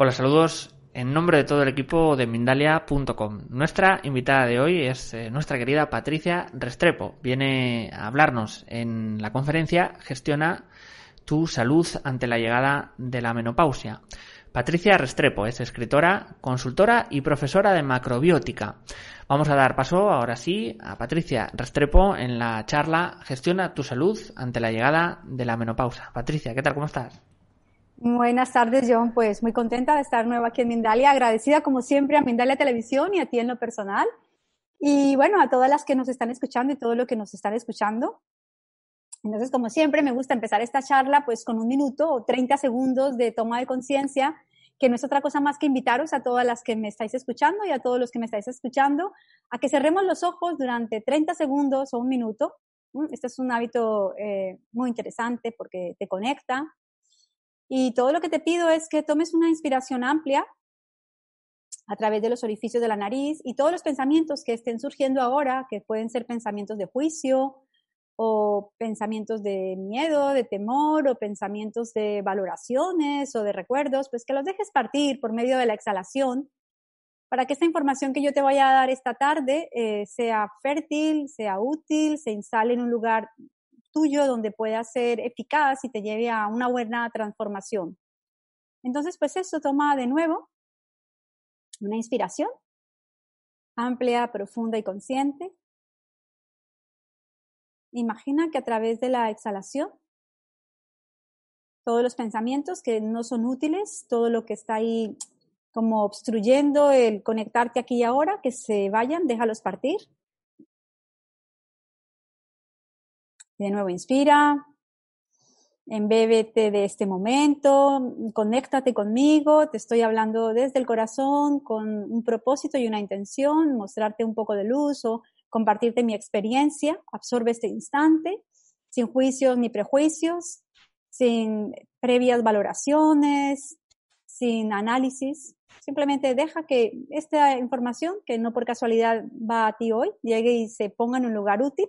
Hola, saludos en nombre de todo el equipo de Mindalia.com. Nuestra invitada de hoy es eh, nuestra querida Patricia Restrepo. Viene a hablarnos en la conferencia Gestiona tu salud ante la llegada de la menopausia. Patricia Restrepo es escritora, consultora y profesora de macrobiótica. Vamos a dar paso ahora sí a Patricia Restrepo en la charla Gestiona tu salud ante la llegada de la menopausia. Patricia, ¿qué tal? ¿Cómo estás? Buenas tardes, John. Pues muy contenta de estar nueva aquí en Mindalia, agradecida como siempre a Mindalia Televisión y a ti en lo personal. Y bueno, a todas las que nos están escuchando y todo lo que nos están escuchando. Entonces, como siempre, me gusta empezar esta charla pues con un minuto o 30 segundos de toma de conciencia, que no es otra cosa más que invitaros a todas las que me estáis escuchando y a todos los que me estáis escuchando a que cerremos los ojos durante 30 segundos o un minuto. Este es un hábito eh, muy interesante porque te conecta, y todo lo que te pido es que tomes una inspiración amplia a través de los orificios de la nariz y todos los pensamientos que estén surgiendo ahora, que pueden ser pensamientos de juicio o pensamientos de miedo, de temor o pensamientos de valoraciones o de recuerdos, pues que los dejes partir por medio de la exhalación para que esta información que yo te vaya a dar esta tarde eh, sea fértil, sea útil, se instale en un lugar tuyo donde pueda ser eficaz y te lleve a una buena transformación. Entonces, pues eso, toma de nuevo una inspiración amplia, profunda y consciente. Imagina que a través de la exhalación, todos los pensamientos que no son útiles, todo lo que está ahí como obstruyendo el conectarte aquí y ahora, que se vayan, déjalos partir. De nuevo, inspira, embébete de este momento, conéctate conmigo, te estoy hablando desde el corazón con un propósito y una intención, mostrarte un poco de luz o compartirte mi experiencia, absorbe este instante, sin juicios ni prejuicios, sin previas valoraciones, sin análisis. Simplemente deja que esta información, que no por casualidad va a ti hoy, llegue y se ponga en un lugar útil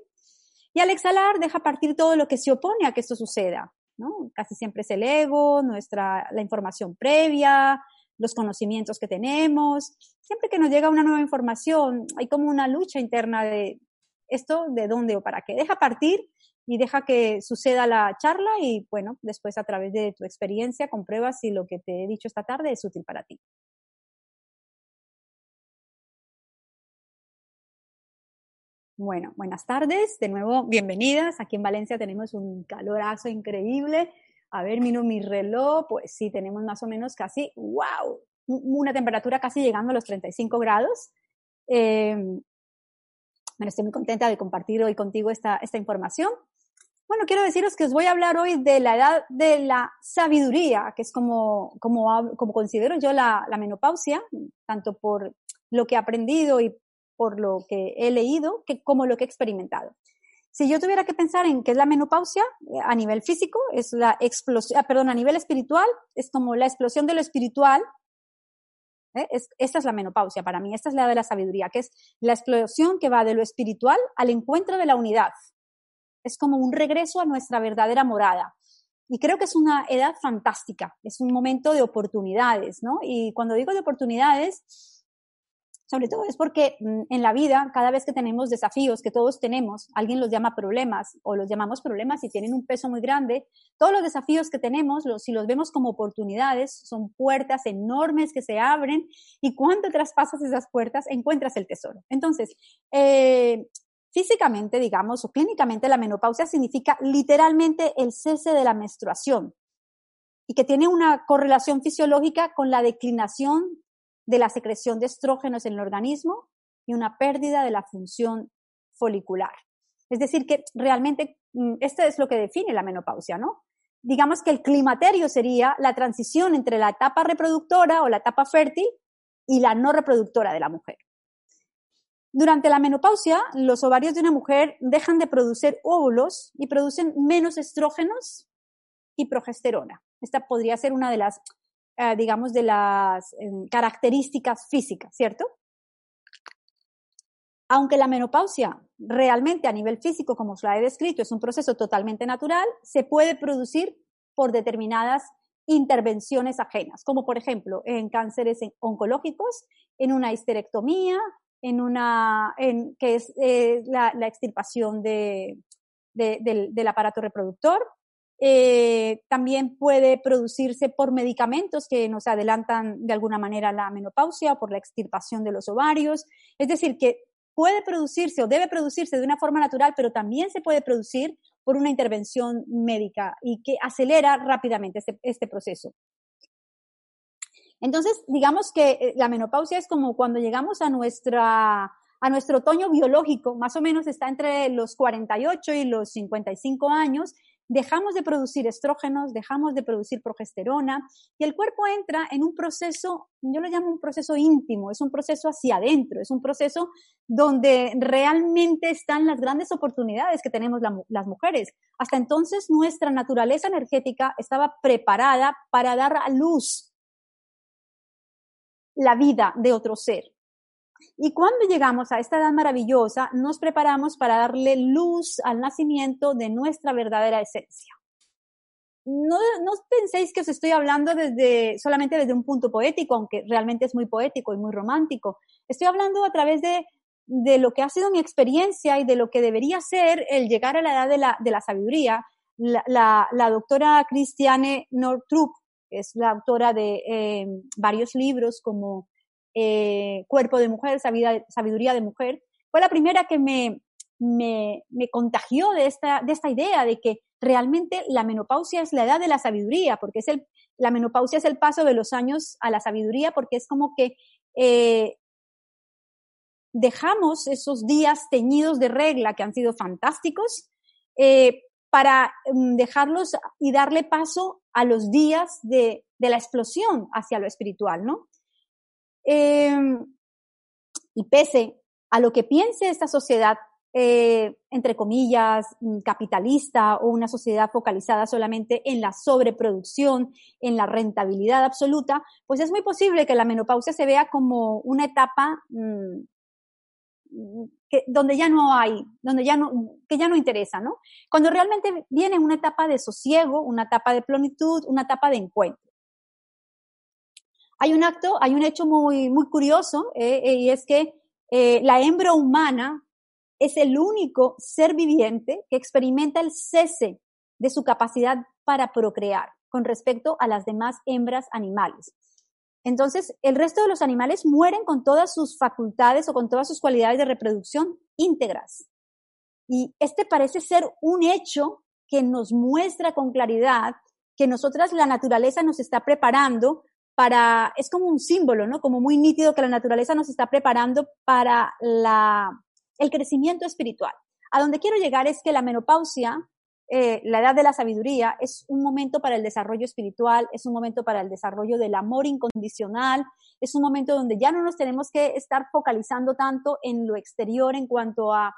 y al exhalar deja partir todo lo que se opone a que esto suceda, ¿no? Casi siempre es el ego, nuestra, la información previa, los conocimientos que tenemos. Siempre que nos llega una nueva información, hay como una lucha interna de esto, de dónde o para qué. Deja partir y deja que suceda la charla y bueno, después a través de tu experiencia compruebas si lo que te he dicho esta tarde es útil para ti. Bueno, buenas tardes, de nuevo bienvenidas. Aquí en Valencia tenemos un calorazo increíble. A ver, miro mi reloj, pues sí, tenemos más o menos casi, wow, una temperatura casi llegando a los 35 grados. Eh, bueno, estoy muy contenta de compartir hoy contigo esta, esta información. Bueno, quiero deciros que os voy a hablar hoy de la edad de la sabiduría, que es como, como, como considero yo la, la menopausia, tanto por lo que he aprendido y por lo que he leído que como lo que he experimentado. Si yo tuviera que pensar en qué es la menopausia eh, a nivel físico, es la explosión, ah, perdón, a nivel espiritual, es como la explosión de lo espiritual. ¿eh? esta es la menopausia para mí, esta es la de la sabiduría, que es la explosión que va de lo espiritual al encuentro de la unidad. Es como un regreso a nuestra verdadera morada. Y creo que es una edad fantástica, es un momento de oportunidades, ¿no? Y cuando digo de oportunidades, sobre todo es porque mm, en la vida, cada vez que tenemos desafíos, que todos tenemos, alguien los llama problemas o los llamamos problemas y tienen un peso muy grande, todos los desafíos que tenemos, si los vemos como oportunidades, son puertas enormes que se abren y cuando traspasas esas puertas encuentras el tesoro. Entonces, eh, físicamente, digamos, o clínicamente, la menopausia significa literalmente el cese de la menstruación y que tiene una correlación fisiológica con la declinación de la secreción de estrógenos en el organismo y una pérdida de la función folicular. Es decir, que realmente mm, esto es lo que define la menopausia, ¿no? Digamos que el climaterio sería la transición entre la etapa reproductora o la etapa fértil y la no reproductora de la mujer. Durante la menopausia, los ovarios de una mujer dejan de producir óvulos y producen menos estrógenos y progesterona. Esta podría ser una de las eh, digamos, de las em, características físicas, ¿cierto? Aunque la menopausia realmente a nivel físico, como os la he descrito, es un proceso totalmente natural, se puede producir por determinadas intervenciones ajenas, como por ejemplo en cánceres oncológicos, en una histerectomía, en una, que es eh, la, extirpación de, del, aparato reproductor. Eh, también puede producirse por medicamentos que nos adelantan de alguna manera la menopausia o por la extirpación de los ovarios. Es decir, que puede producirse o debe producirse de una forma natural, pero también se puede producir por una intervención médica y que acelera rápidamente este, este proceso. Entonces, digamos que eh, la menopausia es como cuando llegamos a nuestra a nuestro otoño biológico, más o menos está entre los 48 y los 55 años, dejamos de producir estrógenos, dejamos de producir progesterona y el cuerpo entra en un proceso, yo lo llamo un proceso íntimo, es un proceso hacia adentro, es un proceso donde realmente están las grandes oportunidades que tenemos las mujeres. Hasta entonces nuestra naturaleza energética estaba preparada para dar a luz la vida de otro ser. Y cuando llegamos a esta edad maravillosa, nos preparamos para darle luz al nacimiento de nuestra verdadera esencia. No, no, penséis que os estoy hablando desde, solamente desde un punto poético, aunque realmente es muy poético y muy romántico. Estoy hablando a través de, de lo que ha sido mi experiencia y de lo que debería ser el llegar a la edad de la, de la sabiduría. La, doctora Christiane Nortrup es la autora de eh, varios libros como eh, Cuerpo de Mujer, Sabiduría de Mujer, fue la primera que me, me, me, contagió de esta, de esta idea de que realmente la menopausia es la edad de la sabiduría, porque es el, la menopausia es el paso de los años a la sabiduría, porque es como que eh, dejamos esos días teñidos de regla que han sido fantásticos eh, para mm, dejarlos y darle paso a los días de, la explosión hacia lo espiritual, ¿no? Em, y pese a lo que piense esta sociedad, eh, entre comillas, mm, capitalista o una sociedad focalizada solamente en la sobreproducción, en la rentabilidad absoluta, pues es muy posible que la menopausia se vea como una etapa mm, donde ya no hay, donde ya no, que ya no interesa, ¿no? Cuando realmente viene una etapa de sosiego, una etapa de plenitud, una etapa de encuentro. Hay un acto, hay un hecho muy, muy curioso, eh, eh, y es que eh, la hembra humana es el único ser viviente que experimenta el cese de su capacidad para procrear con respecto a las demás hembras animales. Entonces, el resto de los animales mueren con todas sus facultades o con todas sus cualidades de reproducción íntegras. Y este parece ser un hecho que nos muestra con claridad que nosotras la naturaleza nos está preparando para, es como un símbolo, ¿no? Como muy nítido que la naturaleza nos está preparando para la, el crecimiento espiritual. A donde quiero llegar es que la menopausia eh, la edad de la sabiduría es un momento para el desarrollo espiritual, es un momento para el desarrollo del amor incondicional, es un momento donde ya no nos tenemos que estar focalizando tanto en lo exterior en cuanto a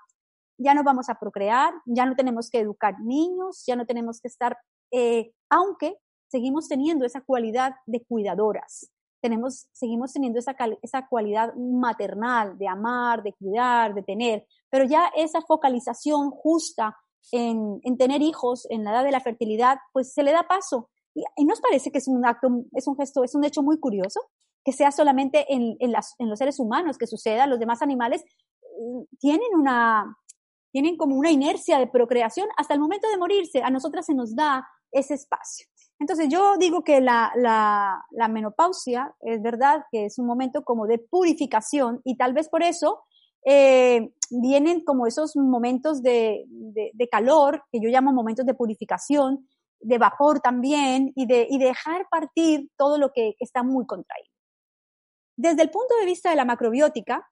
ya no vamos a procrear, ya no tenemos que educar niños, ya no tenemos que estar, eh, aunque seguimos teniendo esa cualidad de cuidadoras, tenemos, seguimos teniendo esa, esa cualidad maternal de amar, de cuidar, de tener, pero ya esa focalización justa en, tener hijos en la edad de la fertilidad, pues se le da paso. Y, nos parece que es un acto, es un gesto, es un hecho muy curioso, que sea solamente en, en, en los seres humanos que suceda, los demás animales mm, tienen una, tienen como una inercia de procreación hasta el momento de morirse, a nosotras se nos da ese espacio. Entonces yo digo que la, la, la menopausia es verdad que es un momento como de purificación y tal vez por eso eh, vienen como esos momentos de, de, calor, que yo llamo momentos de purificación, de vapor también, y de, y dejar partir todo lo que está muy contraído. Desde el punto de vista de la macrobiótica,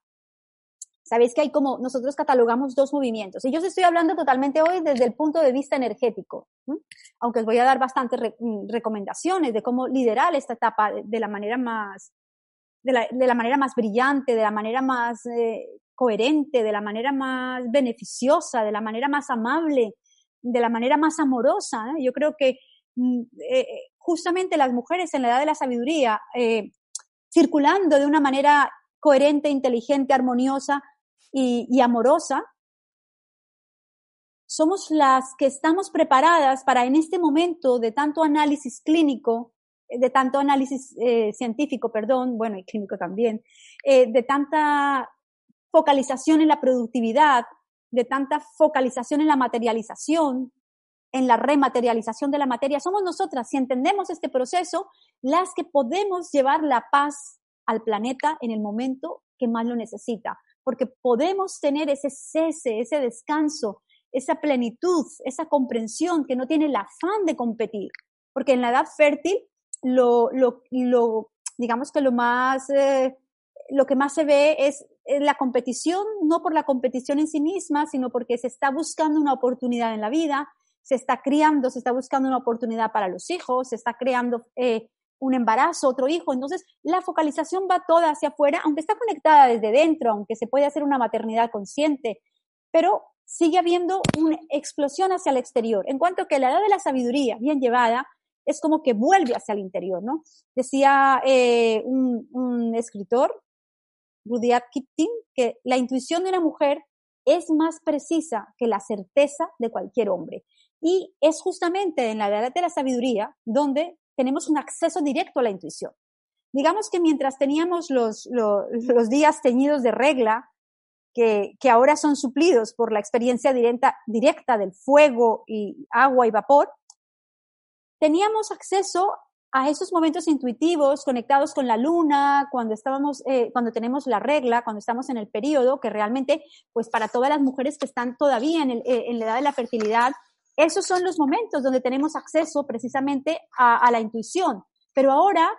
sabéis que hay como, nosotros catalogamos dos movimientos, y yo os estoy hablando totalmente hoy desde el punto de vista energético, aunque os voy a dar bastantes recomendaciones de cómo liderar esta etapa de, la manera más, de la, manera más brillante, de la manera más eh, coherente, de la manera más beneficiosa, de la manera más amable, de la manera más amorosa. ¿eh? Yo creo que mm, eh, justamente las mujeres en la edad de la sabiduría, circulando de una manera coherente, inteligente, armoniosa y, amorosa, somos las que estamos preparadas para en este momento de tanto análisis clínico, de tanto análisis eh, científico, perdón, bueno, y clínico también, eh, de tanta focalización en la productividad, de tanta focalización en la materialización, en la rematerialización de la materia, somos nosotras, si entendemos este proceso, las que podemos llevar la paz al planeta en el momento que más lo necesita, porque podemos tener ese cese, ese descanso, esa plenitud, esa comprensión que no tiene el afán de competir, porque en la edad fértil lo, lo, digamos que lo más, eh, lo que más se ve es la competición, no por la competición en sí misma, sino porque se está buscando una oportunidad en la vida, se está criando, se está buscando una oportunidad para los hijos, se está creando eh, un embarazo, otro hijo. Entonces, la focalización va toda hacia afuera, aunque está conectada desde dentro, aunque se puede hacer una maternidad consciente, pero sigue habiendo una explosión hacia el exterior. En cuanto que la edad de la sabiduría, bien llevada, es como que vuelve hacia el interior, ¿no? Decía eh, un, escritor, Rudyard Kipling, que la intuición de una mujer es más precisa que la certeza de cualquier hombre. Y es justamente en la edad de la sabiduría donde tenemos un acceso directo a la intuición. Digamos que mientras teníamos los, los, días teñidos de regla, que, que, ahora son suplidos por la experiencia directa, directa del fuego y agua y vapor, teníamos acceso a esos momentos intuitivos conectados con la luna, cuando estábamos, eh, cuando tenemos la regla, cuando estamos en el periodo, que realmente, pues para todas las mujeres que están todavía en, el, eh, en la edad de la fertilidad, esos son los momentos donde tenemos acceso precisamente a, la intuición. Pero ahora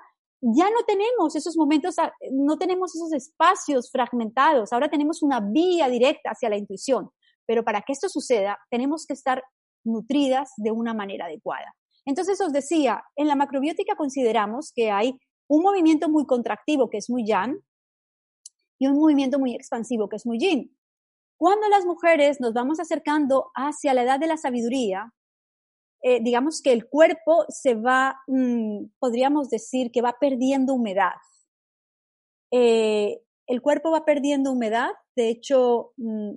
ya no tenemos esos momentos, no tenemos esos espacios fragmentados, ahora tenemos una vía directa hacia la intuición. Pero para que esto suceda, tenemos que estar nutridas de una manera adecuada. Entonces os decía, en la macrobiótica consideramos que hay un movimiento muy contractivo, que es muy yang, y un movimiento muy expansivo, que es muy yin. Cuando las mujeres nos vamos acercando hacia la edad de la sabiduría, eh, digamos que el cuerpo se va, mm, podríamos decir que va perdiendo humedad. Eh, el cuerpo va perdiendo humedad, de hecho, mm,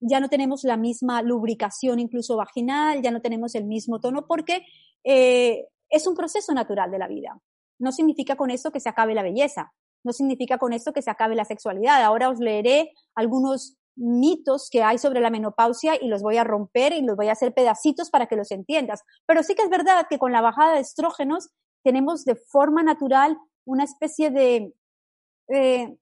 ya no tenemos la misma lubricación incluso vaginal, ya no tenemos el mismo tono, porque eh, es un proceso natural de la vida. No significa con esto que se acabe la belleza, no significa con esto que se acabe la sexualidad. Ahora os leeré algunos mitos que hay sobre la menopausia y los voy a romper y los voy a hacer pedacitos para que los entiendas. Pero sí que es verdad que con la bajada de estrógenos tenemos de forma natural una especie de, eh,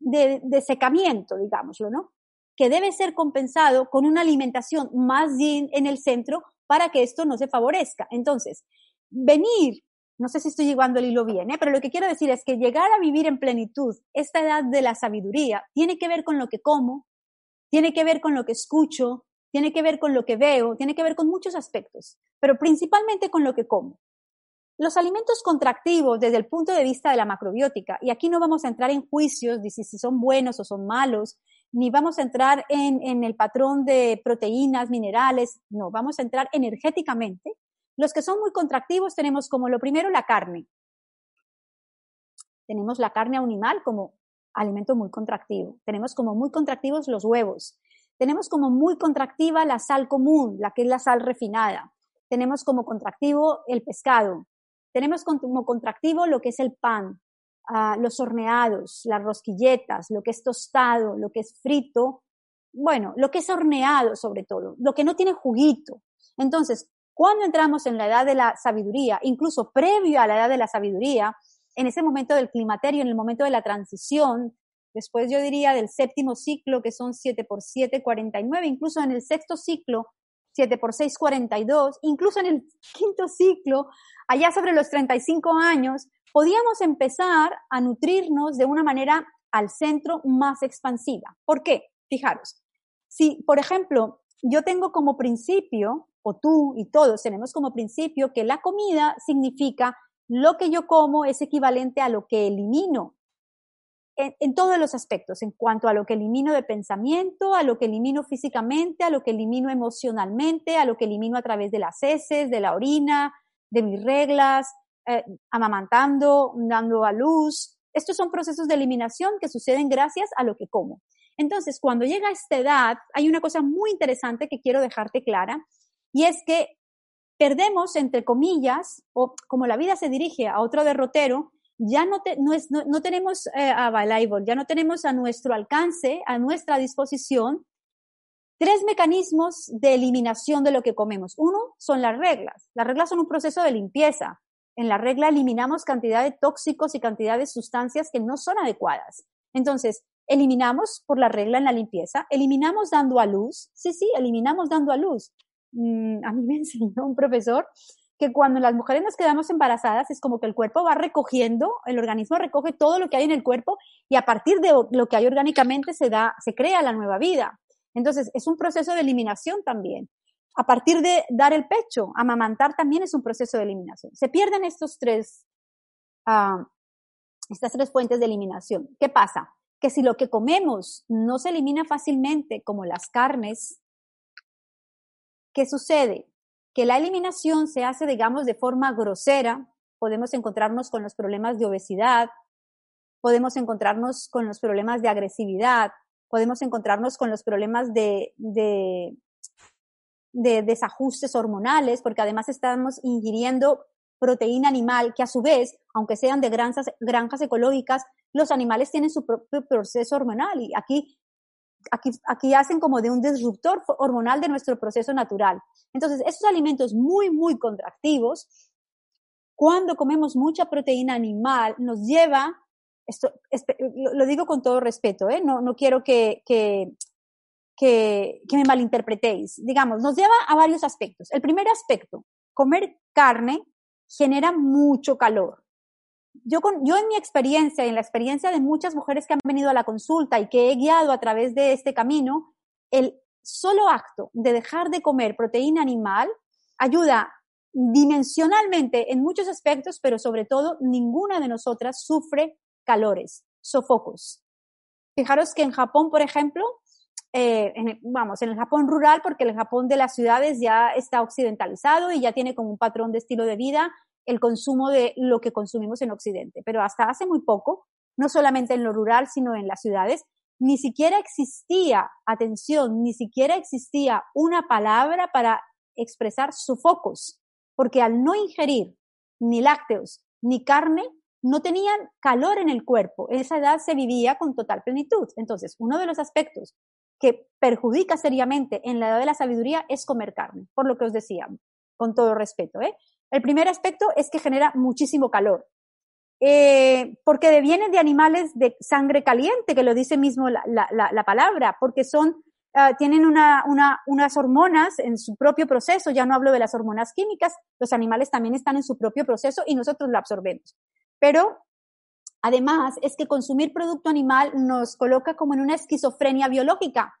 de, de secamiento, digámoslo, ¿no? que debe ser compensado con una alimentación más bien en el centro para que esto no se favorezca. Entonces, venir, no sé si estoy llevando el hilo bien, ¿eh? pero lo que quiero decir es que llegar a vivir en plenitud, esta edad de la sabiduría, tiene que ver con lo que como, tiene que ver con lo que escucho, tiene que ver con lo que veo, tiene que ver con muchos aspectos, pero principalmente con lo que como. Los alimentos contractivos desde el punto de vista de la macrobiótica, y aquí no vamos a entrar en juicios de si son buenos o son malos, ni vamos a entrar en, el patrón de proteínas, minerales, no, vamos a entrar energéticamente. Los que son muy contractivos tenemos como lo primero la carne. Tenemos la carne animal como alimento muy contractivo. Tenemos como muy contractivos los huevos. Tenemos como muy contractiva la sal común, la que es la sal refinada. Tenemos como contractivo el pescado. Tenemos como contractivo lo que es el pan, los horneados, las rosquilletas, lo que es tostado, lo que es frito, bueno, lo que es horneado sobre todo, lo que no tiene juguito. Entonces, cuando entramos en la edad de la sabiduría, incluso previo a la edad de la sabiduría, en ese momento del climaterio, en el momento de la transición, después yo diría del séptimo ciclo, que son 7 por 7, 49, incluso en el sexto ciclo, 7 por 6, 42, incluso en el quinto ciclo, allá sobre los 35 años, podíamos empezar a nutrirnos de una manera al centro más expansiva. ¿Por qué? Fijaros, si, por ejemplo, yo tengo como principio, o tú y todos tenemos como principio, que la comida significa lo que yo como es equivalente a lo que elimino en, todos los aspectos, en cuanto a lo que elimino de pensamiento, a lo que elimino físicamente, a lo que elimino emocionalmente, a lo que elimino a través de las heces, de la orina, de mis reglas, eh, amamantando, dando a luz. Estos son procesos de eliminación que suceden gracias a lo que como. Entonces, cuando llega esta edad, hay una cosa muy interesante que quiero dejarte clara, y es que perdemos, entre comillas, o como la vida se dirige a otro derrotero, ya no, no, tenemos eh, available, ya no tenemos a nuestro alcance, a nuestra disposición, tres mecanismos de eliminación de lo que comemos. Uno son las reglas. Las reglas son un proceso de limpieza. En la regla eliminamos cantidad de tóxicos y cantidad de sustancias que no son adecuadas. Entonces, eliminamos por la regla en la limpieza, eliminamos dando a luz. Sí, sí, eliminamos dando a luz. Mm, a mí me enseñó un profesor que cuando las mujeres nos quedamos embarazadas es como que el cuerpo va recogiendo, el organismo recoge todo lo que hay en el cuerpo y a partir de lo que hay orgánicamente se da, se crea la nueva vida. Entonces, es un proceso de eliminación también. A partir de dar el pecho, amamantar también es un proceso de eliminación. Se pierden estos tres, uh, estas tres fuentes de eliminación. ¿Qué pasa? Que si lo que comemos no se elimina fácilmente, como las carnes, ¿qué sucede? que la eliminación se hace, digamos, de forma grosera, podemos encontrarnos con los problemas de obesidad, podemos encontrarnos con los problemas de agresividad, podemos encontrarnos con los problemas de, de, desajustes hormonales, porque además estamos ingiriendo proteína animal que a su vez, aunque sean de granjas, granjas ecológicas, los animales tienen su propio proceso hormonal. Y aquí aquí, aquí hacen como de un disruptor hormonal de nuestro proceso natural. Entonces, estos alimentos muy, muy contractivos, cuando comemos mucha proteína animal, nos lleva, esto, lo digo con todo respeto, ¿eh? no, no quiero que, que, que, que me malinterpretéis, digamos, nos lleva a varios aspectos. El primer aspecto, comer carne genera mucho calor yo, yo en mi experiencia y en la experiencia de muchas mujeres que han venido a la consulta y que he guiado a través de este camino, el solo acto de dejar de comer proteína animal ayuda dimensionalmente en muchos aspectos, pero sobre todo ninguna de nosotras sufre calores, sofocos. Fijaros que en Japón, por ejemplo, eh, vamos, en el Japón rural, porque el Japón de las ciudades ya está occidentalizado y ya tiene como un patrón de estilo de vida el consumo de lo que consumimos en Occidente. Pero hasta hace muy poco, no solamente en lo rural, sino en las ciudades, ni siquiera existía, atención, ni siquiera existía una palabra para expresar sofocos, porque al no ingerir ni lácteos ni carne, no tenían calor en el cuerpo. En esa edad se vivía con total plenitud. Entonces, uno de los aspectos que perjudica seriamente en la edad de la sabiduría es comer carne, por lo que os decía, con todo respeto. ¿eh? El primer aspecto es que genera muchísimo calor. Eh, porque vienen de animales de sangre caliente, que lo dice mismo la, palabra, porque son, ah, tienen unas hormonas en su propio proceso, ya no hablo de las hormonas químicas, los animales también están en su propio proceso y nosotros lo absorbemos. Pero además es que consumir producto animal nos coloca como en una esquizofrenia biológica.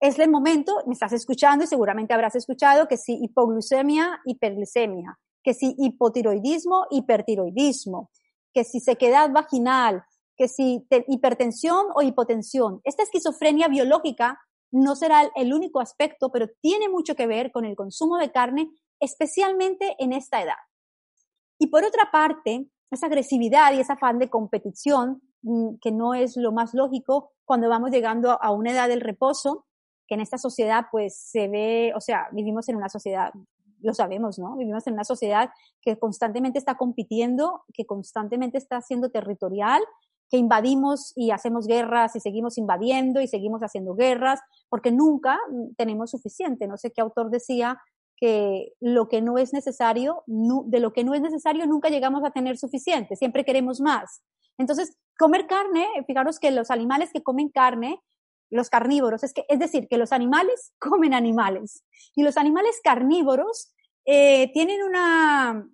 Es el momento, me estás escuchando y seguramente habrás escuchado que si hipoglucemia, hiperglicemia, que si hipotiroidismo, hipertiroidismo, que si sequedad vaginal, que si hipertensión o hipotensión. Esta esquizofrenia biológica no será el único aspecto, pero tiene mucho que ver con el consumo de carne, especialmente en esta edad. Y por otra parte, esa agresividad y ese afán de competición, mm, que no es lo más lógico cuando vamos llegando a una edad del reposo, que en esta sociedad pues se ve, o sea, vivimos en una sociedad lo sabemos, ¿no? Vivimos en una sociedad que constantemente está compitiendo, que constantemente está siendo territorial, que invadimos y hacemos guerras y seguimos invadiendo y seguimos haciendo guerras, porque nunca tenemos suficiente. No sé qué autor decía que lo que no es necesario, de lo que no es necesario nunca llegamos a tener suficiente, siempre queremos más. Entonces, comer carne, fijaros que los animales que comen carne los carnívoros, es, que, es decir, que los animales comen animales. Y los animales carnívoros eh, tienen una,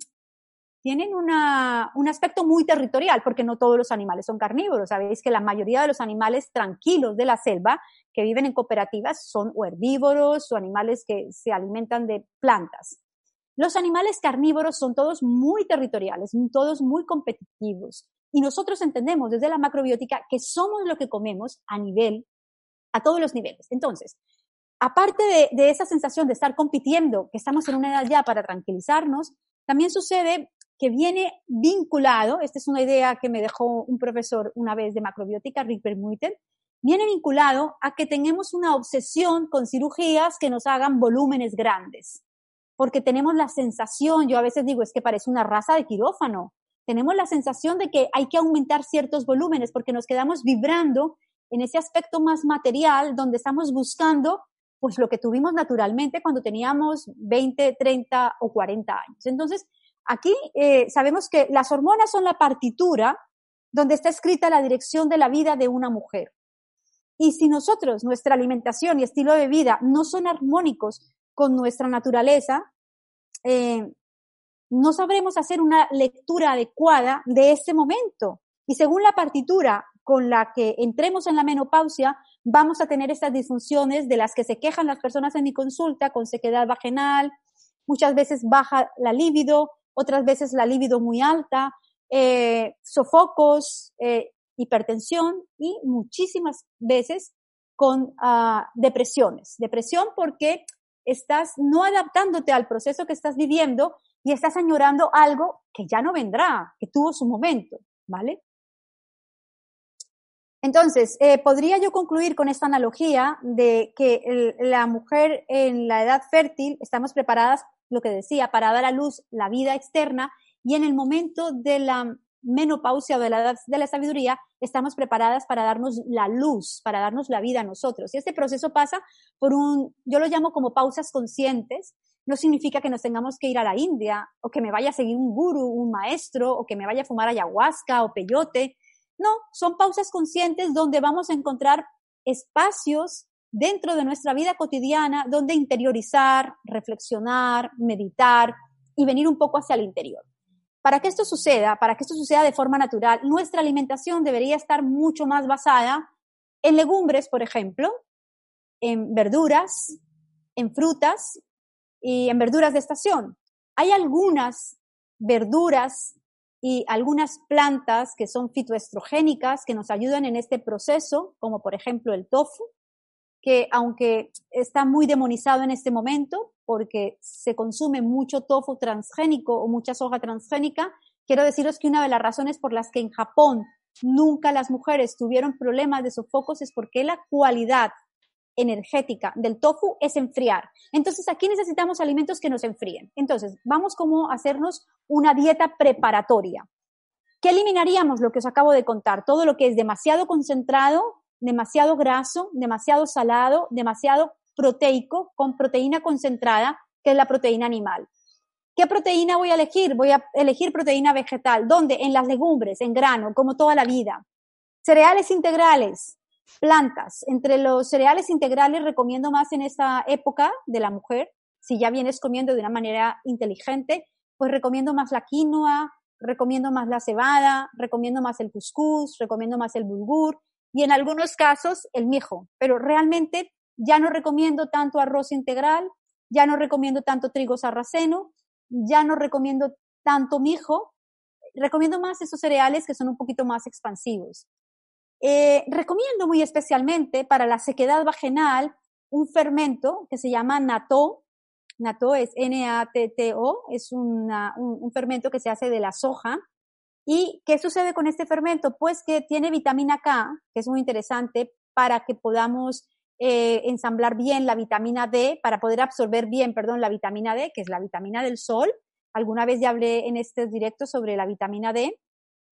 tienen una, un aspecto muy territorial, porque no todos los animales son carnívoros. Sabéis que la mayoría de los animales tranquilos de la selva que viven en cooperativas son herbívoros o animales que se alimentan de plantas. Los animales carnívoros son todos muy territoriales, todos muy competitivos. Y nosotros entendemos desde la macrobiótica que somos lo que comemos a nivel a todos los niveles. Entonces, aparte de, esa sensación de estar compitiendo, que estamos en una edad ya para tranquilizarnos, también sucede que viene vinculado, esta es una idea que me dejó un profesor una vez de macrobiótica, Rick Bermuiten, viene vinculado a que tenemos una obsesión con cirugías que nos hagan volúmenes grandes. porque tenemos la sensación, yo a veces digo, es que parece una raza de quirófano, tenemos la sensación de que hay que aumentar ciertos volúmenes porque nos quedamos vibrando en ese aspecto más material donde estamos buscando pues lo que tuvimos naturalmente cuando teníamos 20, 30 o 40 años. Entonces, aquí eh, sabemos que las hormonas son la partitura donde está escrita la dirección de la vida de una mujer. Y si nosotros, nuestra alimentación y estilo de vida no son armónicos con nuestra naturaleza, eh, no sabremos hacer una lectura adecuada de ese momento. Y según la partitura con la que entremos en la menopausia, vamos a tener estas disfunciones de las que se quejan las personas en mi consulta, con sequedad vaginal, muchas veces baja la libido, otras veces la libido muy alta, eh, sofocos, eh, hipertensión y muchísimas veces con uh, depresiones. Depresión porque estás no adaptándote al proceso que estás viviendo y estás añorando algo que ya no vendrá, que tuvo su momento, ¿vale? Entonces, eh, podría yo concluir con esta analogía de que el, la mujer en la edad fértil estamos preparadas, lo que decía, para dar a luz la vida externa y en el momento de la menopausia o de la edad de la sabiduría estamos preparadas para darnos la luz, para darnos la vida a nosotros. Y este proceso pasa por un, yo lo llamo como pausas conscientes. No significa que nos tengamos que ir a la India o que me vaya a seguir un guru, un maestro o que me vaya a fumar ayahuasca o peyote no, son pausas conscientes donde vamos a encontrar espacios dentro de nuestra vida cotidiana donde interiorizar, reflexionar, meditar y venir un poco hacia el interior. Para que esto suceda, para que esto suceda de forma natural, nuestra alimentación debería estar mucho más basada en legumbres, por ejemplo, en verduras, en frutas y en verduras de estación. Hay algunas verduras y algunas plantas que son fitoestrogénicas que nos ayudan en este proceso, como por ejemplo el tofu, que aunque está muy demonizado en este momento porque se consume mucho tofu transgénico o mucha soja transgénica, quiero deciros que una de las razones por las que en Japón nunca las mujeres tuvieron problemas de sofocos es porque la cualidad energética del tofu es enfriar. Entonces aquí necesitamos alimentos que nos enfríen. Entonces vamos como a hacernos una dieta preparatoria. ¿Qué eliminaríamos? Lo que os acabo de contar, todo lo que es demasiado concentrado, demasiado graso, demasiado salado, demasiado proteico, con proteína concentrada, que es la proteína animal. ¿Qué proteína voy a elegir? Voy a elegir proteína vegetal. ¿Dónde? En las legumbres, en grano, como toda la vida. Cereales integrales, Plantas. Entre los cereales integrales recomiendo más en esta época de la mujer. Si ya vienes comiendo de una manera inteligente, pues recomiendo más la quinoa, recomiendo más la cebada, recomiendo más el cuscús, recomiendo más el bulgur y en algunos casos el mijo. Pero realmente ya no recomiendo tanto arroz integral, ya no recomiendo tanto trigo sarraceno, ya no recomiendo tanto mijo, recomiendo más esos cereales que son un poquito más expansivos. Eh, recomiendo muy especialmente para la sequedad vaginal un fermento que se llama nató. Nató es N-A-T-T-O, es un, un fermento que se hace de la soja. ¿Y qué sucede con este fermento? Pues que tiene vitamina K, que es muy interesante para que podamos eh, ensamblar bien la vitamina D, para poder absorber bien, perdón, la vitamina D, que es la vitamina del sol. Alguna vez ya hablé en este directo sobre la vitamina D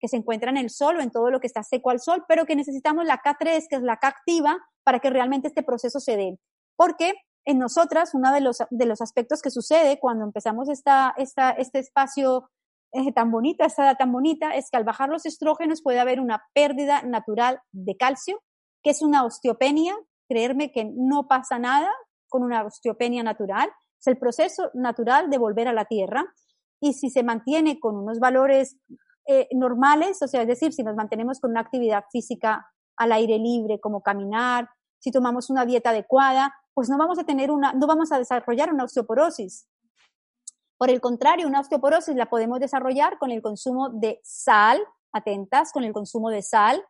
que se encuentra en el sol o en todo lo que está seco al sol, pero que necesitamos la K3, que es la K activa, para que realmente este proceso se dé. Porque en nosotras, uno de los, de los aspectos que sucede cuando empezamos esta, esta, este espacio eh, tan bonita, esta edad tan bonita, es que al bajar los estrógenos puede haber una pérdida natural de calcio, que es una osteopenia. Creerme que no pasa nada con una osteopenia natural. Es el proceso natural de volver a la tierra. Y si se mantiene con unos valores eh, normales, o sea, es decir, si nos mantenemos con una actividad física al aire libre, como caminar, si tomamos una dieta adecuada, pues no vamos a tener una, no vamos a desarrollar una osteoporosis. Por el contrario, una osteoporosis la podemos desarrollar con el consumo de sal, atentas, con el consumo de sal,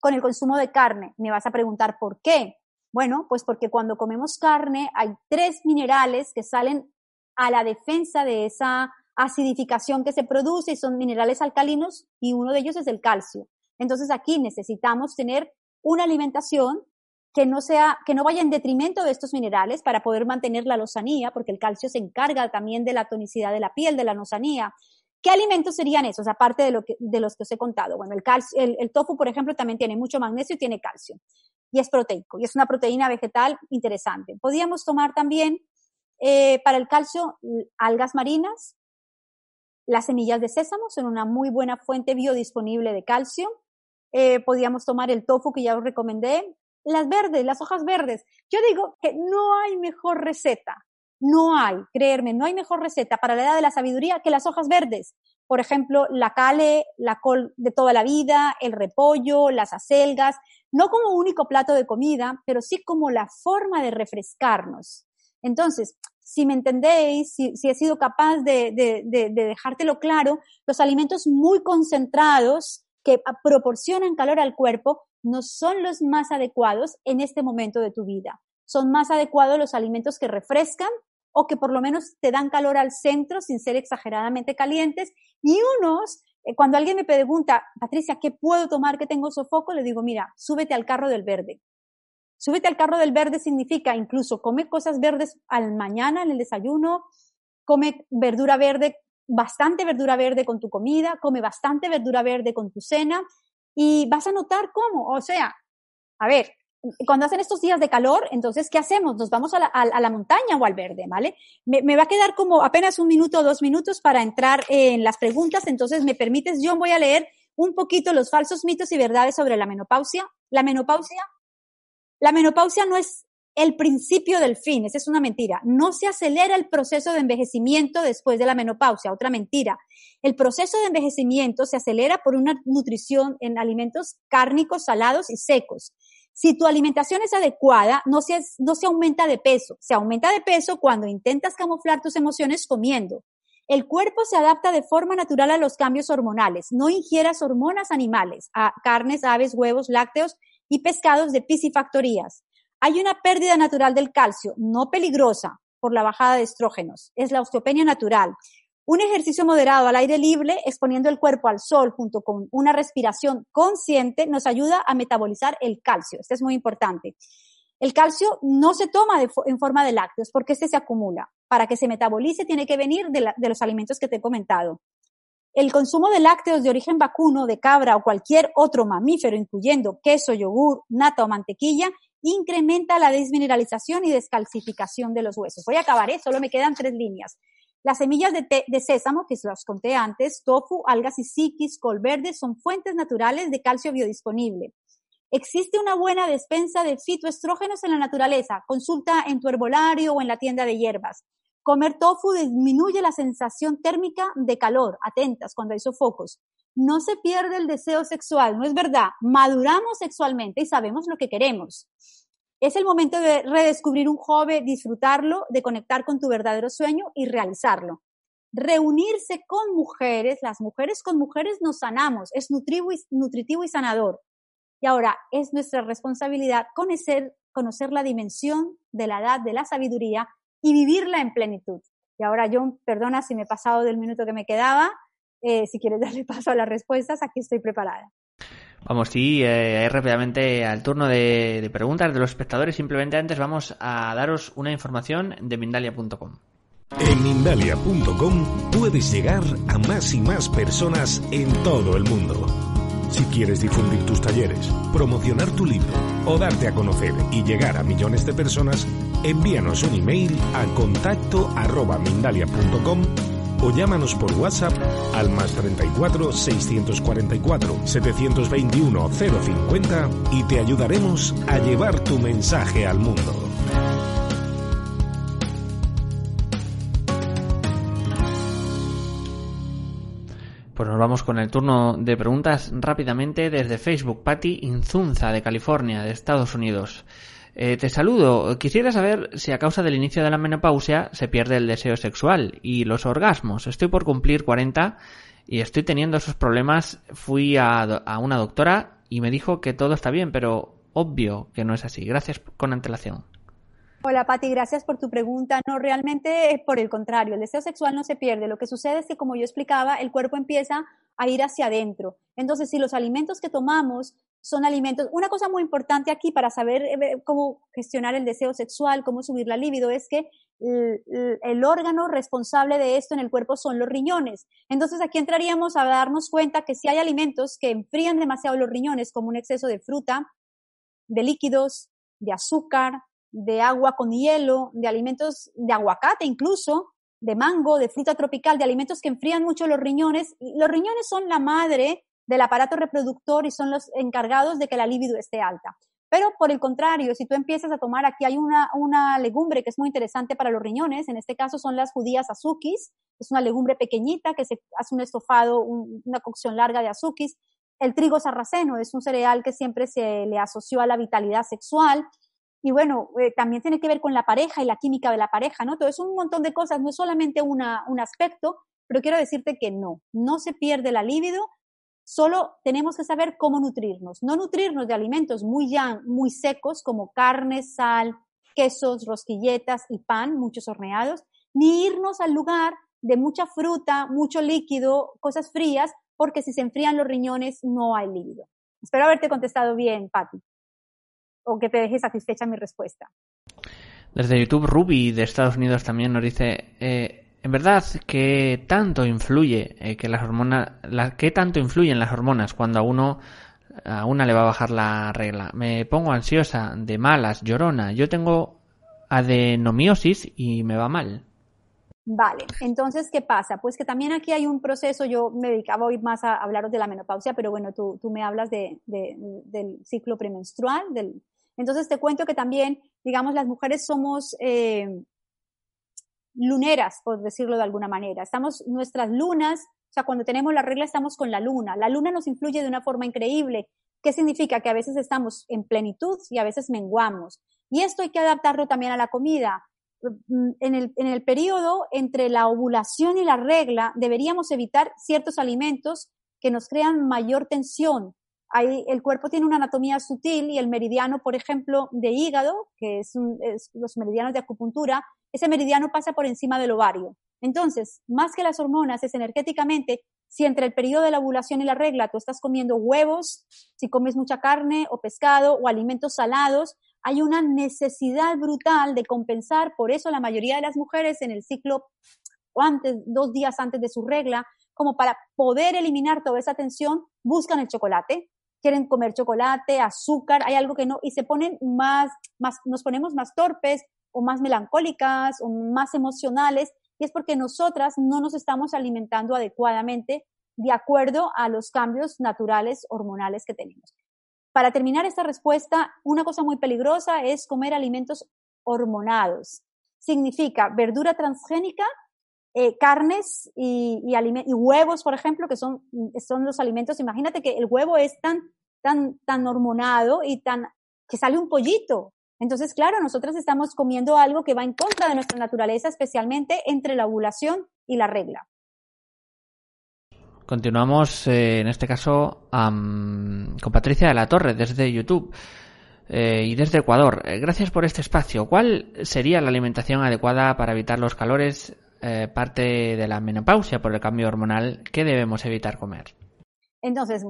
con el consumo de carne. Me vas a preguntar por qué. Bueno, pues porque cuando comemos carne hay tres minerales que salen a la defensa de esa acidificación que se produce y son minerales alcalinos y uno de ellos es el calcio. Entonces aquí necesitamos tener una alimentación que no sea, que no vaya en detrimento de estos minerales para poder mantener la lozanía, porque el calcio se encarga también de la tonicidad de la piel, de la lozanía. ¿Qué alimentos serían esos, aparte de, lo que, de los que os he contado? Bueno, el, calcio, el, tofu, por ejemplo, también tiene mucho magnesio y tiene calcio. Y es proteico, y es una proteína vegetal interesante. Podríamos tomar también eh, para el calcio algas marinas, las semillas de sésamo son una muy buena fuente biodisponible de calcio. Eh, podríamos tomar el tofu que ya os recomendé. Las verdes, las hojas verdes. Yo digo que no hay mejor receta no hay, creerme, no hay mejor receta para la edad de la sabiduría que las hojas verdes. Por ejemplo, la cale, la col de toda la vida, el repollo, las acelgas, no como único plato de comida, pero sí como la forma de refrescarnos. Entonces, si me entendéis, si, he sido capaz de, de dejártelo claro, los alimentos muy concentrados que proporcionan calor al cuerpo no son los más adecuados en este momento de tu vida. Son más adecuados los alimentos que refrescan o que por lo menos te dan calor al centro sin ser exageradamente calientes. Y unos, eh, cuando alguien me pregunta, Patricia, ¿qué puedo tomar que tengo sofoco? Le digo, mira, súbete al carro del verde. Súbete al carro del verde significa incluso come cosas verdes al mañana en el desayuno, come verdura verde, bastante verdura verde con tu comida, come bastante verdura verde con tu cena y vas a notar cómo, o sea, a ver, cuando hacen estos días de calor, entonces, ¿qué hacemos? Nos vamos a la, montaña o al verde, ¿vale? Me, va a quedar como apenas un minuto o dos minutos para entrar en las preguntas, entonces, ¿me permites? Yo voy a leer un poquito los falsos mitos y verdades sobre la menopausia. La menopausia, la menopausia no es el principio del fin, esa es una mentira. No se acelera el proceso de envejecimiento después de la menopausia, otra mentira. El proceso de envejecimiento se acelera por una nutrición en alimentos cárnicos, salados y secos. Si tu alimentación es adecuada, no se, no se aumenta de peso. Se aumenta de peso cuando intentas camuflar tus emociones comiendo. El cuerpo se adapta de forma natural a los cambios hormonales. No ingieras hormonas animales, carnes, aves, huevos, lácteos y pescados de piscifactorías. Hay una pérdida natural del calcio, no peligrosa, por la bajada de estrógenos. Es la osteopenia natural. Un ejercicio moderado al aire libre, exponiendo el cuerpo al sol junto con una respiración consciente, nos ayuda a metabolizar el calcio. Esto es muy importante. El calcio no se toma en forma de lácteos porque este se acumula. Para que se metabolice tiene que venir de los alimentos que te he comentado. El consumo de lácteos de origen vacuno, de cabra o cualquier otro mamífero, incluyendo queso, yogur, nata o mantequilla, incrementa la desmineralización y descalcificación de los huesos. Voy a acabar, ¿eh? solo me quedan tres líneas. Las semillas de, sésamo, que se los conté antes, tofu, algas y psiquis, col verde, son fuentes naturales de calcio biodisponible. Existe una buena despensa de fitoestrógenos en la naturaleza. Consulta en tu herbolario o en la tienda de hierbas. Comer tofu disminuye la sensación térmica de calor. Atentas cuando hay sofocos. No se pierde el deseo sexual, no es verdad. Maduramos sexualmente y sabemos lo que queremos. Es el momento de redescubrir un hobby, disfrutarlo, de conectar con tu verdadero sueño y realizarlo. Reunirse con mujeres, las mujeres con mujeres nos sanamos, es nutritivo y, sanador. Y ahora es nuestra responsabilidad conocer, conocer la dimensión de la edad de la sabiduría y vivirla en plenitud. Y ahora, John, perdona si me he pasado del minuto que me quedaba. Eh, si quieres darle paso a las respuestas, aquí estoy preparada. Vamos, sí, eh, rápidamente al turno de, preguntas de los espectadores. Simplemente antes vamos a daros una información de Mindalia.com. En Mindalia.com puedes llegar a más y más personas en todo el mundo. Si quieres difundir tus talleres, promocionar tu libro o darte a conocer y llegar a millones de personas, envíanos un email a contacto arroba mindalia.com o llámanos por WhatsApp al más 34 644 721 050 y te ayudaremos a llevar tu mensaje al mundo. Pues nos vamos con el turno de preguntas rápidamente desde Facebook. Patty Inzunza de California, de Estados Unidos. Eh, te saludo. Quisiera saber si a causa del inicio de la menopausia se pierde el deseo sexual y los orgasmos. Estoy por cumplir 40 y estoy teniendo esos problemas. Fui a, a una doctora y me dijo que todo está bien, pero obvio que no es así. Gracias con antelación. Hola Pati, gracias por tu pregunta. No, realmente es por el contrario, el deseo sexual no se pierde. Lo que sucede es que, como yo explicaba, el cuerpo empieza a ir hacia adentro. Entonces, si los alimentos que tomamos son alimentos. Una cosa muy importante aquí para saber eh, cómo gestionar el deseo sexual, cómo subir la libido, es que el, órgano responsable de esto en el cuerpo son los riñones. Entonces aquí entraríamos a darnos cuenta que si hay alimentos que enfrían demasiado los riñones, como un exceso de fruta, de líquidos, de azúcar, de agua con hielo, de alimentos de aguacate incluso, de mango, de fruta tropical, de alimentos que enfrían mucho los riñones. Los riñones son la madre del aparato reproductor y son los encargados de que la libido esté alta. Pero por el contrario, si tú empiezas a tomar, aquí hay una, una legumbre que es muy interesante para los riñones, en este caso son las judías azukis, es una legumbre pequeñita que se hace un estofado, una cocción larga de azukis. El trigo sarraceno es un cereal que siempre se le asoció a la vitalidad sexual. Y bueno, eh, también tiene que ver con la pareja y la química de la pareja, ¿no? Todo es un montón de cosas, no es solamente una, un aspecto, pero quiero decirte que no, no se pierde la libido, Solo tenemos que saber cómo nutrirnos. No nutrirnos de alimentos muy, muy secos como carne, sal, quesos, rosquilletas y pan, muchos horneados, ni irnos al lugar de mucha fruta, mucho líquido, cosas frías, porque si se enfrían los riñones no hay líquido. Espero haberte contestado bien, Patti, o que te deje satisfecha mi respuesta. Desde YouTube, Ruby de Estados Unidos también nos dice, eh, en verdad, ¿qué tanto influye eh, que las hormonas, qué tanto influyen las hormonas cuando a uno a una le va a bajar la regla? Me pongo ansiosa, de malas, llorona. Yo tengo adenomiosis y me va mal. Vale, entonces, ¿qué pasa? Pues que también aquí hay un proceso, yo me dedicaba hoy más a hablaros de la menopausia, pero bueno, tú, tú me hablas de, del ciclo premenstrual, del... entonces te cuento que también, digamos, las mujeres somos eh, luneras, por decirlo de alguna manera. Estamos, nuestras lunas, o sea, cuando tenemos la regla estamos con la luna. La luna nos influye de una forma increíble. ¿Qué significa? Que a veces estamos en plenitud y a veces menguamos. Y esto hay que adaptarlo también a la comida. En el, en el periodo entre la ovulación y la regla deberíamos evitar ciertos alimentos que nos crean mayor tensión. Ahí, el cuerpo tiene una anatomía sutil y el meridiano, por ejemplo, de hígado, que es, es los meridianos de acupuntura, ese meridiano pasa por encima del ovario. Entonces, más que las hormonas, es energéticamente, si entre el periodo de la ovulación y la regla tú estás comiendo huevos, si comes mucha carne o pescado o alimentos salados, hay una necesidad brutal de compensar. Por eso la mayoría de las mujeres en el ciclo o antes, dos días antes de su regla, como para poder eliminar toda esa tensión, buscan el chocolate, quieren comer chocolate, azúcar, hay algo que no, y se ponen más, más, nos ponemos más torpes, o más melancólicas o más emocionales, y es porque nosotras no nos estamos alimentando adecuadamente de acuerdo a los cambios naturales hormonales que tenemos. Para terminar esta respuesta, una cosa muy peligrosa es comer alimentos hormonados. Significa verdura transgénica, eh, carnes y, y, huevos, por ejemplo, que son, son los alimentos. Imagínate que el huevo es tan, tan, tan hormonado y tan que sale un pollito. Entonces, claro, nosotros estamos comiendo algo que va en contra de nuestra naturaleza, especialmente entre la ovulación y la regla. Continuamos, eh, en este caso, con Patricia de la Torre, desde YouTube eh, y desde Ecuador. Eh, gracias por este espacio. ¿Cuál sería la alimentación adecuada para evitar los calores, parte de la menopausia por el cambio hormonal? ¿Qué debemos evitar comer? Entonces,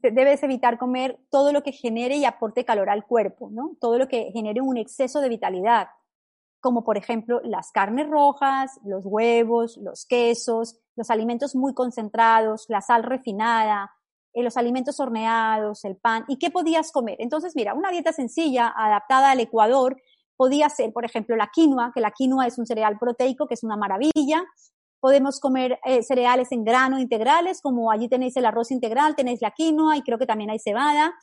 debes evitar comer todo lo que genere y aporte calor al cuerpo, ¿no? Todo lo que genere un exceso de vitalidad, como por ejemplo las carnes rojas, los huevos, los quesos, los alimentos muy concentrados, la sal refinada, eh, los alimentos horneados, el pan. ¿Y qué podías comer? Entonces, mira, una dieta sencilla, adaptada al Ecuador, podía ser, por ejemplo, la quinoa, que la quinoa es un cereal proteico que es una maravilla, Podemos comer eh, cereales en grano integrales, como allí tenéis el arroz integral, tenéis la quinoa y creo que también hay cebada.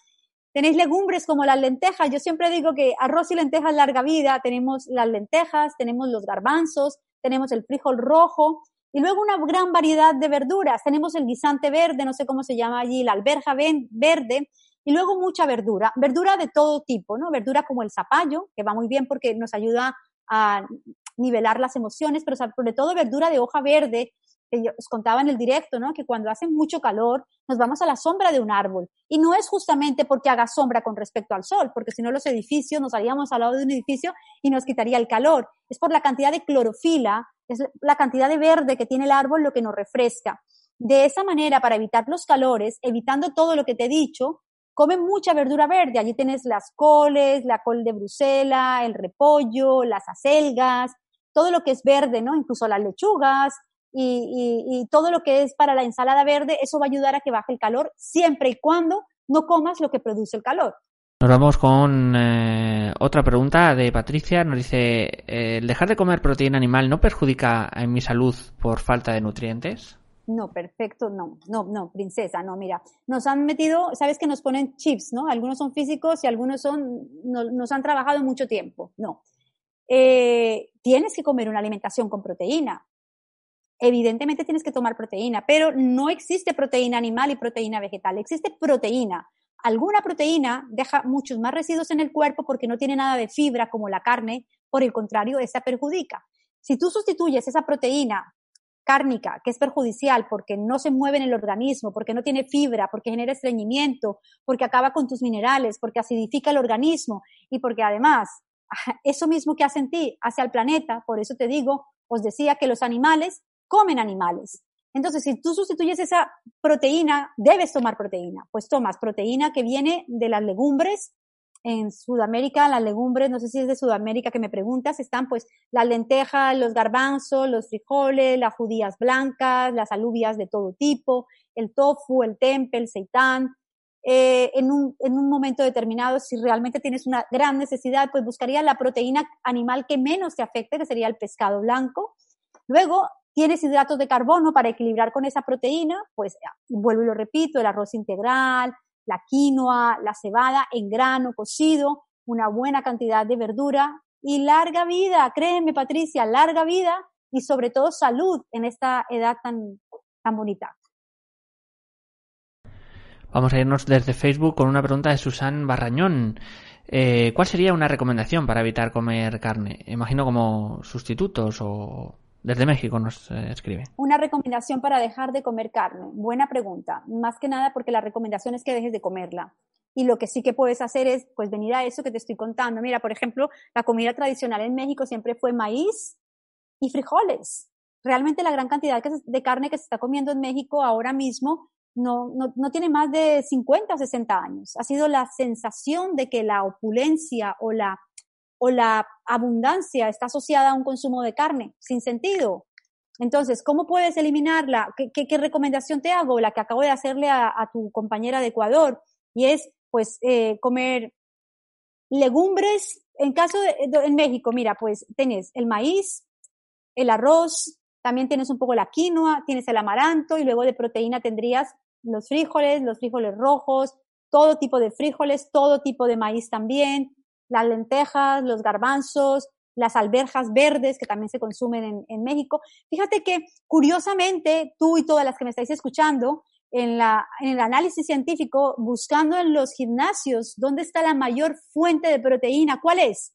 Tenéis legumbres como las lentejas. Yo siempre digo que arroz y lentejas larga vida. Tenemos las lentejas, tenemos los garbanzos, tenemos el frijol rojo y luego una gran variedad de verduras. Tenemos el guisante verde, no sé cómo se llama allí, la alberja verde y luego mucha verdura. Verdura de todo tipo, ¿no? Verdura como el zapallo, que va muy bien porque nos ayuda a nivelar las emociones, pero sobre todo verdura de hoja verde, que yo os contaba en el directo, ¿no? Que cuando hace mucho calor nos vamos a la sombra de un árbol. Y no es justamente porque haga sombra con respecto al sol, porque si no los edificios, nos haríamos al lado de un edificio y nos quitaría el calor. Es por la cantidad de clorofila, es la cantidad de verde que tiene el árbol lo que nos refresca. De esa manera, para evitar los calores, evitando todo lo que te he dicho, come mucha verdura verde. Allí tienes las coles, la col de Bruselas, el repollo, las acelgas, todo lo que es verde, ¿no? Incluso las lechugas y, y, todo lo que es para la ensalada verde, eso va a ayudar a que baje el calor siempre y cuando no comas lo que produce el calor. Nos vamos con eh, otra pregunta de Patricia. Nos dice, eh, ¿el dejar de comer proteína animal no perjudica en mi salud por falta de nutrientes? No, perfecto, no, no, no, princesa, no, mira, nos han metido, sabes que nos ponen chips, ¿no? Algunos son físicos y algunos son, nos han trabajado mucho tiempo, no. Eh, tienes que comer una alimentación con proteína. Evidentemente tienes que tomar proteína, pero no existe proteína animal y proteína vegetal, existe proteína alguna proteína deja muchos más residuos en el cuerpo porque no tiene nada de fibra como la carne, por el contrario, esa perjudica. Si tú sustituyes esa proteína cárnica, que es perjudicial porque no se mueve en el organismo, porque no tiene fibra, porque genera estreñimiento, porque acaba con tus minerales, porque acidifica el organismo y porque además eso mismo que hace en ti hace al planeta, por eso te digo, os decía que los animales comen animales. Entonces, si tú sustituyes esa proteína, debes tomar proteína. Pues tomas proteína que viene de las legumbres. En Sudamérica, las legumbres, no sé si es de Sudamérica que me preguntas, están pues las lentejas, los garbanzos, los frijoles, las judías blancas, las alubias de todo tipo, el tofu, el tempe, el seitán. Eh, en, un, en un momento determinado, si realmente tienes una gran necesidad, pues buscaría la proteína animal que menos te afecte, que sería el pescado blanco. Luego, Tienes hidratos de carbono para equilibrar con esa proteína, pues vuelvo y lo repito, el arroz integral, la quinoa, la cebada en grano, cocido, una buena cantidad de verdura y larga vida, créeme Patricia, larga vida y sobre todo salud en esta edad tan, tan bonita. Vamos a irnos desde Facebook con una pregunta de Susan Barrañón. Eh, ¿Cuál sería una recomendación para evitar comer carne? Imagino como sustitutos o desde México nos eh, escribe. Una recomendación para dejar de comer carne. Buena pregunta. Más que nada porque la recomendación es que dejes de comerla. Y lo que sí que puedes hacer es, pues, venir a eso que te estoy contando. Mira, por ejemplo, la comida tradicional en México siempre fue maíz y frijoles. Realmente la gran cantidad de carne que se está comiendo en México ahora mismo no, no, no tiene más de 50 o 60 años. Ha sido la sensación de que la opulencia o la o la abundancia está asociada a un consumo de carne, sin sentido. Entonces, ¿cómo puedes eliminarla? ¿Qué, recomendación te hago? La que acabo de hacerle a, tu compañera de Ecuador, y es, pues, eh, comer legumbres. En caso de, en México, mira, pues tienes el maíz, el arroz, también tienes un poco la quinoa, tienes el amaranto y luego de proteína tendrías los frijoles, los frijoles rojos, todo tipo de frijoles, todo tipo de maíz también, las lentejas, los garbanzos, las alberjas verdes que también se consumen en, México. Fíjate que curiosamente tú y todas las que me estáis escuchando, en, la, en el análisis científico, buscando en los gimnasios dónde está la mayor fuente de proteína, ¿cuál es?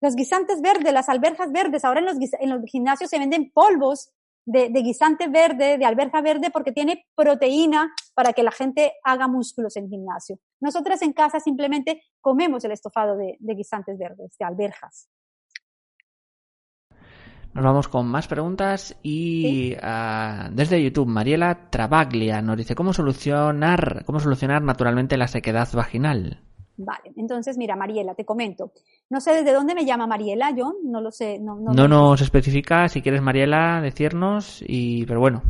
Los guisantes verdes, las alberjas verdes. Ahora en los, en los gimnasios se venden polvos de, guisante verde, de alberja verde, porque tiene proteína para que la gente haga músculos en gimnasio. Nosotras en casa simplemente comemos el estofado de, guisantes verdes, de alberjas. Nos vamos con más preguntas y ah, desde YouTube Mariela Travaglia nos dice cómo solucionar cómo solucionar naturalmente la sequedad vaginal. Vale, entonces mira, Mariela, te comento. No sé desde dónde me llama Mariela, John, no lo sé. No, no, nos especifica si quieres, Mariela, decirnos, y, pero bueno.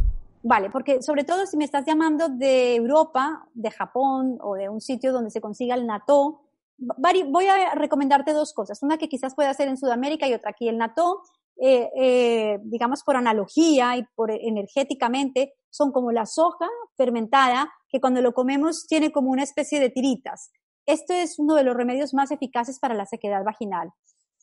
Vale, porque sobre todo si me estás llamando de Europa, de Japón o de un sitio donde se consiga el nató, voy a recomendarte dos cosas. Una que quizás pueda ser en Sudamérica y otra aquí. El nató, eh, eh, digamos por analogía y por energéticamente, son como la soja fermentada que cuando lo comemos tiene como una especie de tiritas. Este es uno de los remedios más eficaces para la sequedad vaginal.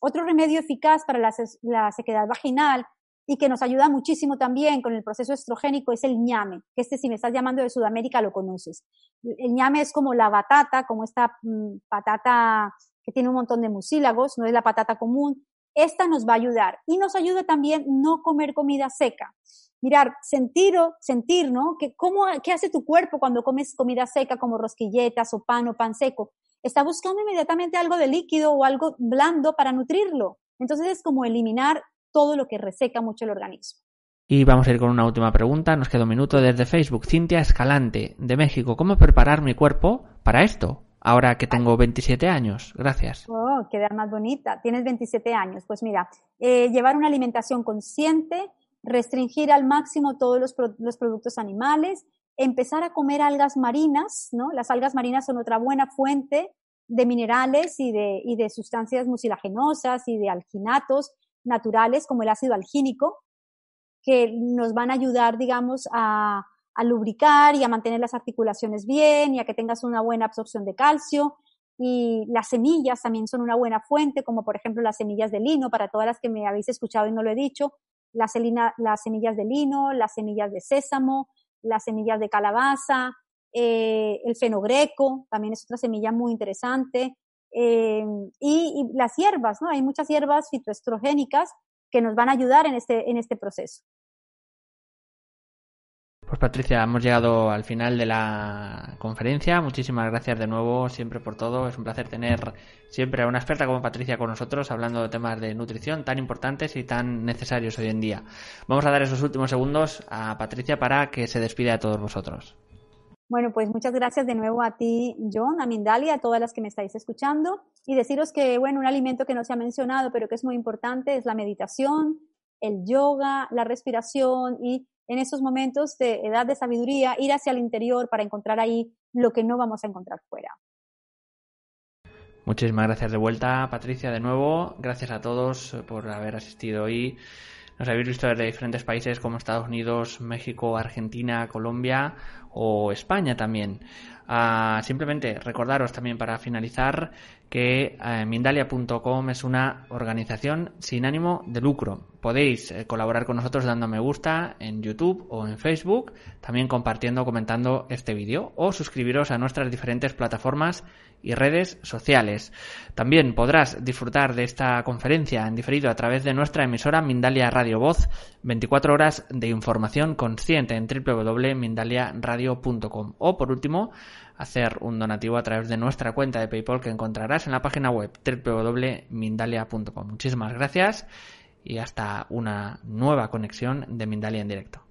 Otro remedio eficaz para la, sequedad vaginal y que nos ayuda muchísimo también con el proceso estrogénico es el ñame, que este si me estás llamando de Sudamérica lo conoces. El ñame es como la batata, como esta mm, patata que tiene un montón de mucílagos, no es la patata común. Esta nos va a ayudar y nos ayuda también no comer comida seca mirar, sentir, sentir, ¿no? Que cómo, ¿Qué hace tu cuerpo cuando comes comida seca como rosquilletas o pan o pan seco? Está buscando inmediatamente algo de líquido o algo blando para nutrirlo. Entonces es como eliminar todo lo que reseca mucho el organismo. Y vamos a ir con una última pregunta. Nos queda un minuto desde Facebook. Cintia Escalante, de México. ¿Cómo preparar mi cuerpo para esto? Ahora que tengo 27 años. Gracias. Oh, queda más bonita. Tienes 27 años. Pues mira, eh, llevar una alimentación consciente, restringir al máximo todos los, los productos animales, empezar a comer algas marinas, ¿no? Las algas marinas son otra buena fuente de minerales y de, y de sustancias mucilaginosas y de alginatos naturales como el ácido algínico, que nos van a ayudar, digamos, a, a lubricar y a mantener las articulaciones bien y a que tengas una buena absorción de calcio. Y las semillas también son una buena fuente, como por ejemplo las semillas de lino, para todas las que me habéis escuchado y no lo he dicho, las, las semillas de lino, las semillas de sésamo, las semillas de calabaza, eh, el fenogreco, también es otra semilla muy interesante, eh, y, y, las hierbas, ¿no? Hay muchas hierbas fitoestrogénicas que nos van a ayudar en este, en este proceso. Pues Patricia, hemos llegado al final de la conferencia. Muchísimas gracias de nuevo siempre por todo. Es un placer tener siempre a una experta como Patricia con nosotros hablando de temas de nutrición tan importantes y tan necesarios hoy en día. Vamos a dar esos últimos segundos a Patricia para que se despida de todos vosotros. Bueno, pues muchas gracias de nuevo a ti, John, a Mindalia, a todas las que me estáis escuchando y deciros que, bueno, un alimento que no se ha mencionado, pero que es muy importante es la meditación, el yoga, la respiración y en esos momentos de edad de sabiduría, ir hacia el interior para encontrar ahí lo que no vamos a encontrar fuera. Muchísimas gracias de vuelta, Patricia, de nuevo. Gracias a todos por haber asistido hoy. Nos habéis visto desde diferentes países como Estados Unidos, México, Argentina, Colombia o España también. Uh, simplemente recordaros también para finalizar que eh, Mindalia.com es una organización sin ánimo de lucro. Podéis eh, colaborar con nosotros dando me gusta en YouTube o en Facebook, también compartiendo, comentando este vídeo o suscribiros a nuestras diferentes plataformas y redes sociales. También podrás disfrutar de esta conferencia en diferido a través de nuestra emisora Mindalia Radio Voz, 24 horas de información consciente en www.mindaliaradio.com o por último hacer un donativo a través de nuestra cuenta de PayPal que encontrarás en la página web www.mindalia.com. Muchísimas gracias y hasta una nueva conexión de Mindalia en directo.